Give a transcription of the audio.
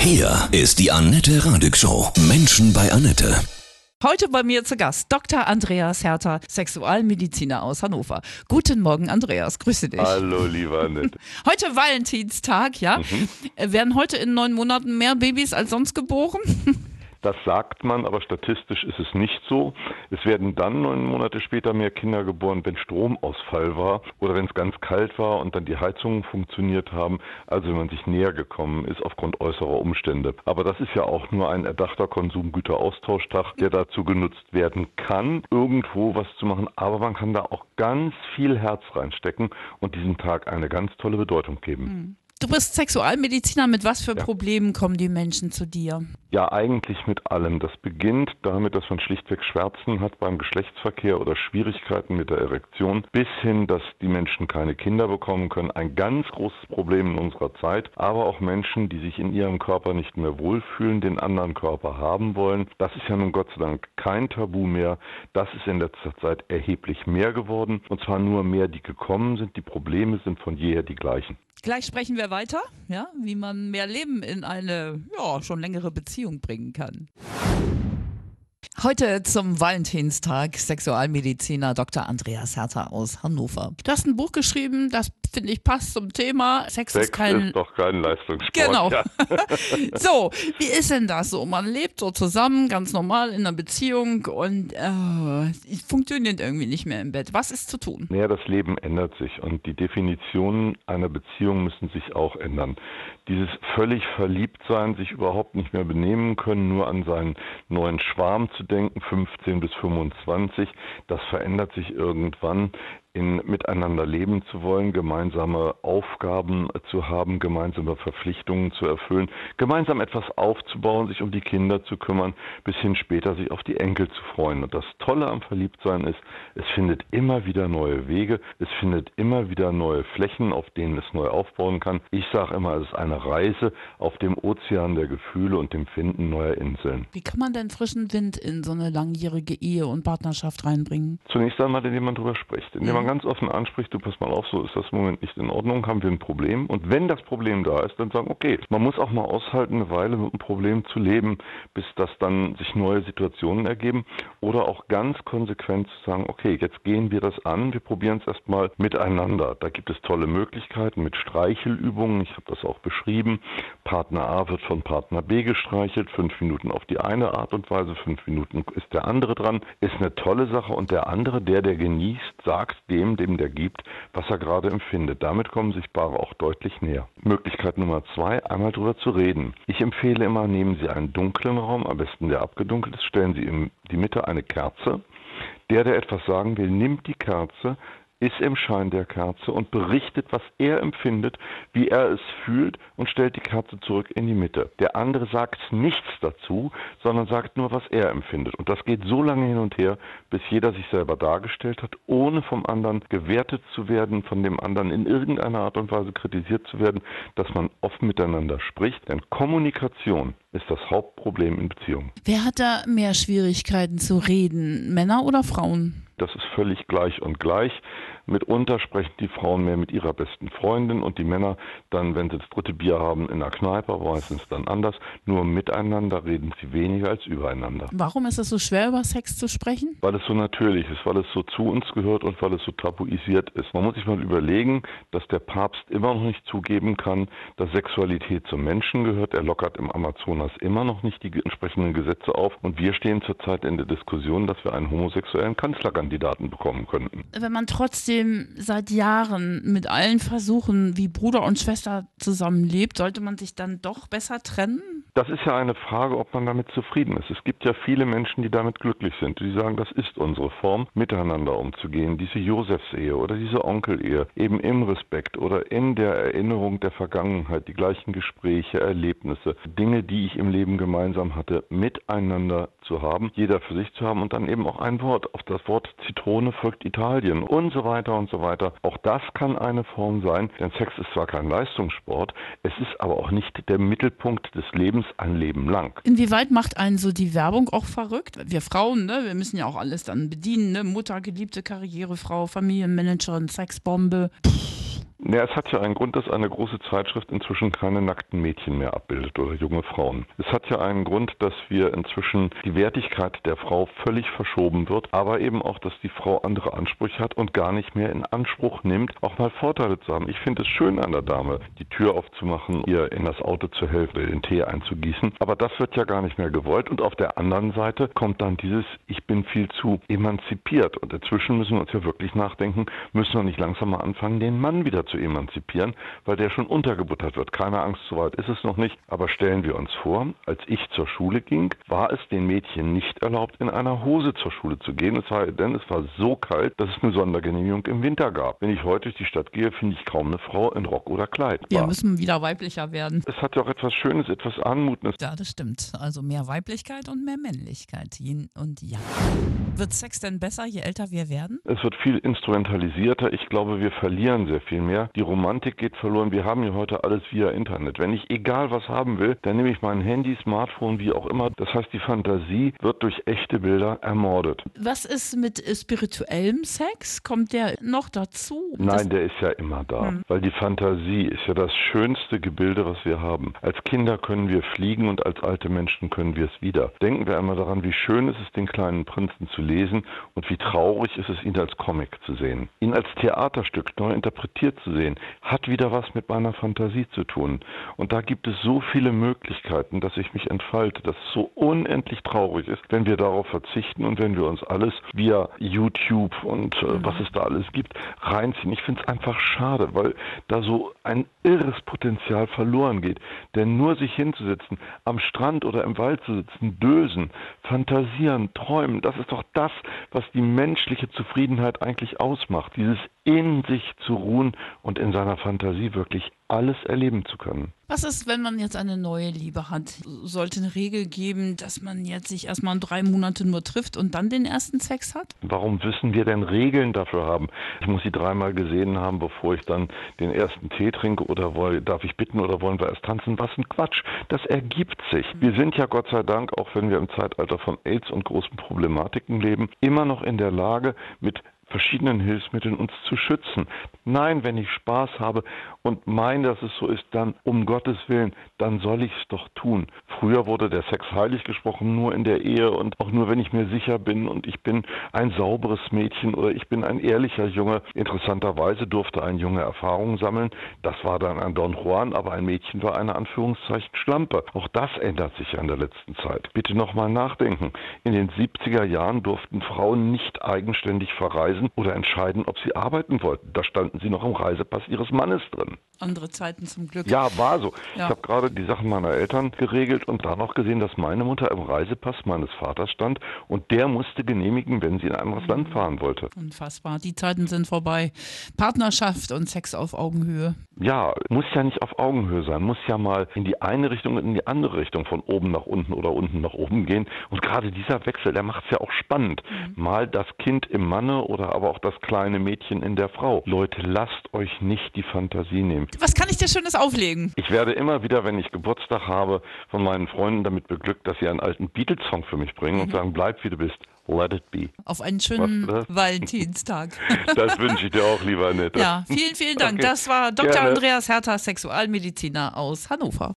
Hier ist die Annette Radig Show. Menschen bei Annette. Heute bei mir zu Gast Dr. Andreas Herter, Sexualmediziner aus Hannover. Guten Morgen, Andreas. Grüße dich. Hallo, lieber Annette. Heute Valentinstag, ja? Mhm. Werden heute in neun Monaten mehr Babys als sonst geboren? Das sagt man, aber statistisch ist es nicht so. Es werden dann neun Monate später mehr Kinder geboren, wenn Stromausfall war oder wenn es ganz kalt war und dann die Heizungen funktioniert haben, also wenn man sich näher gekommen ist aufgrund äußerer Umstände. Aber das ist ja auch nur ein erdachter Konsumgüteraustauschtag, der dazu genutzt werden kann, irgendwo was zu machen. Aber man kann da auch ganz viel Herz reinstecken und diesem Tag eine ganz tolle Bedeutung geben. Du bist Sexualmediziner. Mit was für ja. Problemen kommen die Menschen zu dir? Ja, eigentlich mit allem. Das beginnt damit, dass man schlichtweg Schmerzen hat beim Geschlechtsverkehr oder Schwierigkeiten mit der Erektion, bis hin, dass die Menschen keine Kinder bekommen können. Ein ganz großes Problem in unserer Zeit. Aber auch Menschen, die sich in ihrem Körper nicht mehr wohlfühlen, den anderen Körper haben wollen. Das ist ja nun Gott sei Dank kein Tabu mehr. Das ist in letzter Zeit erheblich mehr geworden. Und zwar nur mehr, die gekommen sind. Die Probleme sind von jeher die gleichen. Gleich sprechen wir weiter, ja, wie man mehr Leben in eine ja, schon längere Beziehung bringen kann. Heute zum Valentinstag Sexualmediziner Dr. Andreas Herter aus Hannover. Du hast ein Buch geschrieben, das finde ich passt zum Thema. Sex, Sex ist, kein ist doch kein Leistungssport. Genau. Ja. so, wie ist denn das so? Man lebt so zusammen, ganz normal in einer Beziehung und äh, funktioniert irgendwie nicht mehr im Bett. Was ist zu tun? Naja, das Leben ändert sich und die Definitionen einer Beziehung müssen sich auch ändern. Dieses völlig verliebt sein, sich überhaupt nicht mehr benehmen können, nur an seinen neuen Schwarm zu denken, 15 bis 25, das verändert sich irgendwann in miteinander leben zu wollen, gemeinsame Aufgaben zu haben, gemeinsame Verpflichtungen zu erfüllen, gemeinsam etwas aufzubauen, sich um die Kinder zu kümmern, bis hin später sich auf die Enkel zu freuen. Und das Tolle am Verliebtsein ist, es findet immer wieder neue Wege, es findet immer wieder neue Flächen, auf denen es neu aufbauen kann. Ich sage immer, es ist eine Reise auf dem Ozean der Gefühle und dem Finden neuer Inseln. Wie kann man denn frischen Wind in so eine langjährige Ehe und Partnerschaft reinbringen? Zunächst einmal, indem man darüber spricht, indem man ganz offen anspricht, du pass mal auf, so ist das im Moment nicht in Ordnung, haben wir ein Problem. Und wenn das Problem da ist, dann sagen, okay, man muss auch mal aushalten, eine Weile mit einem Problem zu leben, bis das dann sich neue Situationen ergeben. Oder auch ganz konsequent zu sagen, okay, jetzt gehen wir das an, wir probieren es erstmal miteinander. Da gibt es tolle Möglichkeiten mit Streichelübungen, ich habe das auch beschrieben. Partner A wird von Partner B gestreichelt, fünf Minuten auf die eine Art und Weise, fünf Minuten ist der andere dran. Ist eine tolle Sache und der andere, der, der genießt, sagt dem, dem der gibt, was er gerade empfindet. Damit kommen sich Paare auch deutlich näher. Möglichkeit Nummer zwei, einmal drüber zu reden. Ich empfehle immer, nehmen Sie einen dunklen Raum, am besten der abgedunkelt ist, stellen Sie in die Mitte eine Kerze. Der, der etwas sagen will, nimmt die Kerze, ist im Schein der Kerze und berichtet, was er empfindet, wie er es fühlt und stellt die Kerze zurück in die Mitte. Der andere sagt nichts dazu, sondern sagt nur, was er empfindet. Und das geht so lange hin und her, bis jeder sich selber dargestellt hat, ohne vom anderen gewertet zu werden, von dem anderen in irgendeiner Art und Weise kritisiert zu werden, dass man offen miteinander spricht. Denn Kommunikation ist das Hauptproblem in Beziehungen. Wer hat da mehr Schwierigkeiten zu reden, Männer oder Frauen? Das ist völlig gleich und gleich. Mitunter sprechen die Frauen mehr mit ihrer besten Freundin und die Männer dann, wenn sie das dritte Bier haben, in der Kneipe, aber meistens dann anders. Nur miteinander reden sie weniger als übereinander. Warum ist es so schwer, über Sex zu sprechen? Weil es so natürlich ist, weil es so zu uns gehört und weil es so tabuisiert ist. Man muss sich mal überlegen, dass der Papst immer noch nicht zugeben kann, dass Sexualität zum Menschen gehört. Er lockert im Amazonas immer noch nicht die entsprechenden Gesetze auf. Und wir stehen zurzeit in der Diskussion, dass wir einen homosexuellen Kanzlerkandidaten bekommen könnten. Wenn man trotzdem trotzdem seit Jahren mit allen Versuchen wie Bruder und Schwester zusammenlebt, sollte man sich dann doch besser trennen? Das ist ja eine Frage, ob man damit zufrieden ist. Es gibt ja viele Menschen, die damit glücklich sind, die sagen, das ist unsere Form, miteinander umzugehen. Diese Josefsehe oder diese Onkelehe, eben im Respekt oder in der Erinnerung der Vergangenheit, die gleichen Gespräche, Erlebnisse, Dinge, die ich im Leben gemeinsam hatte, miteinander zu haben, jeder für sich zu haben und dann eben auch ein Wort. Auf das Wort Zitrone folgt Italien und so weiter und so weiter. Auch das kann eine Form sein, denn Sex ist zwar kein Leistungssport, es ist aber auch nicht der Mittelpunkt des Lebens ein Leben lang. Inwieweit macht einen so die Werbung auch verrückt? Wir Frauen, ne, wir müssen ja auch alles dann bedienen, ne? Mutter, geliebte Karrierefrau, Familienmanagerin, Sexbombe. Pff Ja, es hat ja einen Grund, dass eine große Zeitschrift inzwischen keine nackten Mädchen mehr abbildet oder junge Frauen. Es hat ja einen Grund, dass wir inzwischen die Wertigkeit der Frau völlig verschoben wird, aber eben auch, dass die Frau andere Ansprüche hat und gar nicht mehr in Anspruch nimmt, auch mal Vorteile zu haben. Ich finde es schön an der Dame, die Tür aufzumachen, ihr in das Auto zu helfen, den Tee einzugießen, aber das wird ja gar nicht mehr gewollt und auf der anderen Seite kommt dann dieses, ich bin viel zu emanzipiert und inzwischen müssen wir uns ja wirklich nachdenken, müssen wir nicht langsam mal anfangen, den Mann wieder zu emanzipieren, weil der schon untergebuttert wird. Keine Angst, so weit ist es noch nicht. Aber stellen wir uns vor, als ich zur Schule ging, war es den Mädchen nicht erlaubt, in einer Hose zur Schule zu gehen. Es sei denn, es war so kalt, dass es eine Sondergenehmigung im Winter gab. Wenn ich heute durch die Stadt gehe, finde ich kaum eine Frau in Rock oder Kleid. Wir müssen wieder weiblicher werden. Es hat ja auch etwas Schönes, etwas Anmutendes. Ja, das stimmt. Also mehr Weiblichkeit und mehr Männlichkeit. Yin und Yang. Wird Sex denn besser, je älter wir werden? Es wird viel instrumentalisierter. Ich glaube, wir verlieren sehr viel mehr. Die Romantik geht verloren. Wir haben ja heute alles via Internet. Wenn ich egal was haben will, dann nehme ich mein Handy, Smartphone, wie auch immer. Das heißt, die Fantasie wird durch echte Bilder ermordet. Was ist mit spirituellem Sex? Kommt der noch dazu? Nein, das der ist ja immer da. Hm. Weil die Fantasie ist ja das schönste Gebilde, was wir haben. Als Kinder können wir fliegen und als alte Menschen können wir es wieder. Denken wir einmal daran, wie schön es ist, den kleinen Prinzen zu lesen und wie traurig ist es, ihn als Comic zu sehen. Ihn als Theaterstück neu interpretiert zu sehen, hat wieder was mit meiner Fantasie zu tun. Und da gibt es so viele Möglichkeiten, dass ich mich entfalte, dass es so unendlich traurig ist, wenn wir darauf verzichten und wenn wir uns alles via YouTube und äh, mhm. was es da alles gibt, reinziehen. Ich finde es einfach schade, weil da so ein irres Potenzial verloren geht. Denn nur sich hinzusetzen, am Strand oder im Wald zu sitzen, dösen, fantasieren, träumen, das ist doch das, was die menschliche Zufriedenheit eigentlich ausmacht. Dieses in sich zu ruhen und in seiner Fantasie wirklich alles erleben zu können. Was ist, wenn man jetzt eine neue Liebe hat? Sollte eine Regel geben, dass man jetzt sich erstmal drei Monate nur trifft und dann den ersten Sex hat? Warum müssen wir denn Regeln dafür haben? Ich muss sie dreimal gesehen haben, bevor ich dann den ersten Tee trinke oder woll, darf ich bitten oder wollen wir erst tanzen? Was ein Quatsch. Das ergibt sich. Wir sind ja Gott sei Dank, auch wenn wir im Zeitalter von AIDS und großen Problematiken leben, immer noch in der Lage, mit verschiedenen Hilfsmitteln uns zu schützen. Nein, wenn ich Spaß habe und meine, dass es so ist, dann um Gottes Willen, dann soll ich es doch tun. Früher wurde der Sex heilig gesprochen, nur in der Ehe und auch nur, wenn ich mir sicher bin und ich bin ein sauberes Mädchen oder ich bin ein ehrlicher Junge. Interessanterweise durfte ein Junge Erfahrungen sammeln. Das war dann ein Don Juan, aber ein Mädchen war eine Anführungszeichen Schlampe. Auch das ändert sich in der letzten Zeit. Bitte nochmal nachdenken. In den 70er Jahren durften Frauen nicht eigenständig verreisen reisen oder entscheiden, ob sie arbeiten wollten. Da standen sie noch im Reisepass ihres Mannes drin. Andere Zeiten zum Glück. Ja, war so. Ja. Ich habe gerade die Sachen meiner Eltern geregelt und da noch gesehen, dass meine Mutter im Reisepass meines Vaters stand und der musste genehmigen, wenn sie in ein anderes mhm. Land fahren wollte. Unfassbar. Die Zeiten sind vorbei. Partnerschaft und Sex auf Augenhöhe. Ja, muss ja nicht auf Augenhöhe sein, muss ja mal in die eine Richtung und in die andere Richtung von oben nach unten oder unten nach oben gehen. Und gerade dieser Wechsel, der macht es ja auch spannend. Mhm. Mal das Kind im Manne oder aber auch das kleine Mädchen in der Frau. Leute, lasst euch nicht die Fantasie nehmen. Was kann ich dir Schönes auflegen? Ich werde immer wieder, wenn ich Geburtstag habe, von meinen Freunden damit beglückt, dass sie einen alten Beatles-Song für mich bringen mhm. und sagen, bleib wie du bist. Let it be. Auf einen schönen Valentinstag. Das wünsche ich dir auch, lieber Annette. Ja, vielen, vielen Dank. Okay. Das war Dr. Gerne. Andreas Hertha, Sexualmediziner aus Hannover.